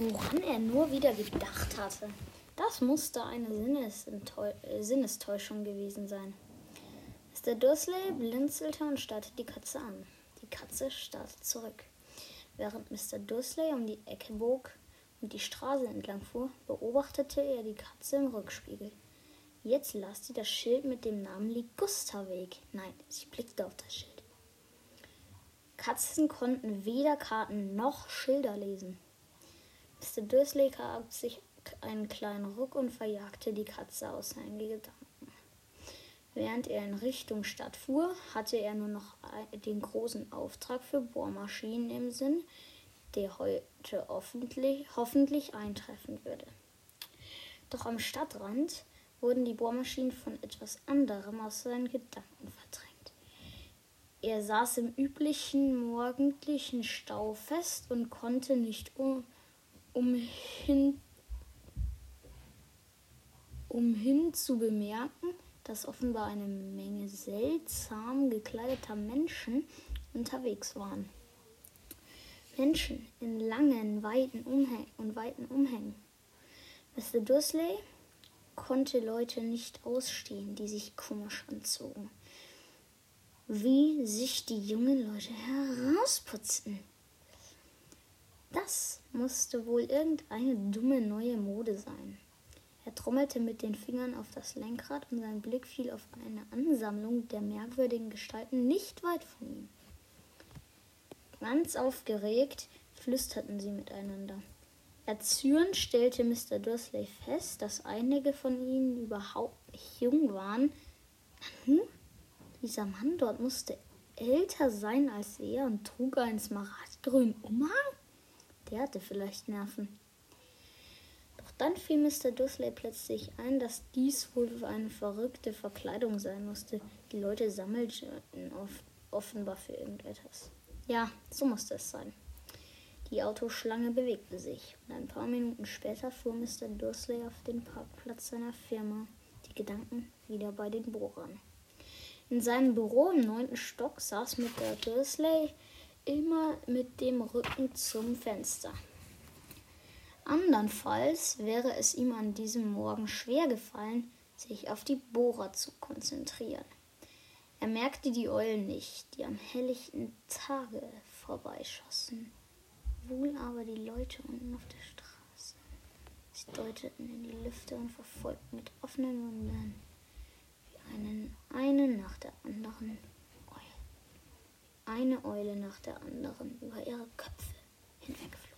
woran er nur wieder gedacht hatte. Das musste eine äh, Sinnestäuschung gewesen sein. Mr. Dursley blinzelte und starrte die Katze an. Die Katze starrte zurück. Während Mr. Dursley um die Ecke bog und die Straße entlang fuhr, beobachtete er die Katze im Rückspiegel. Jetzt las sie das Schild mit dem Namen Ligusterweg. Nein, sie blickte auf das Schild. Katzen konnten weder Karten noch Schilder lesen. Mr. Dursley gab sich einen kleinen Ruck und verjagte die Katze aus seinen Gedanken. Während er in Richtung Stadt fuhr, hatte er nur noch den großen Auftrag für Bohrmaschinen im Sinn, der heute hoffentlich, hoffentlich eintreffen würde. Doch am Stadtrand wurden die Bohrmaschinen von etwas anderem aus seinen Gedanken verdrängt. Er saß im üblichen morgendlichen Stau fest und konnte nicht um, umhin, umhin zu bemerken, dass offenbar eine Menge seltsam gekleideter Menschen unterwegs waren. Menschen in langen, weiten Umhängen und weiten Umhängen. Mr. Dursley konnte Leute nicht ausstehen, die sich komisch anzogen wie sich die jungen Leute herausputzten. Das musste wohl irgendeine dumme neue Mode sein. Er trommelte mit den Fingern auf das Lenkrad und sein Blick fiel auf eine Ansammlung der merkwürdigen Gestalten nicht weit von ihm. Ganz aufgeregt flüsterten sie miteinander. Erzürnt stellte Mr. Dursley fest, dass einige von ihnen überhaupt nicht jung waren. Nanu, dieser Mann dort musste älter sein als er und trug einen smaragdgrünen Umhang. Der hatte vielleicht Nerven. Doch dann fiel Mr. Dursley plötzlich ein, dass dies wohl eine verrückte Verkleidung sein musste. Die Leute sammelten offenbar für irgendetwas. Ja, so musste es sein. Die Autoschlange bewegte sich und ein paar Minuten später fuhr Mr. Dursley auf den Parkplatz seiner Firma, die Gedanken wieder bei den Bohrern. In seinem Büro im neunten Stock saß der Dursley immer mit dem Rücken zum Fenster. Andernfalls wäre es ihm an diesem Morgen schwer gefallen, sich auf die Bohrer zu konzentrieren. Er merkte die Eulen nicht, die am helllichten Tage vorbeischossen, wohl aber die Leute unten auf der Straße. Sie deuteten in die Lüfte und verfolgten mit offenen Mündern einen, eine nach der anderen. Eine Eule nach der anderen über ihre Köpfe hinwegfliegen.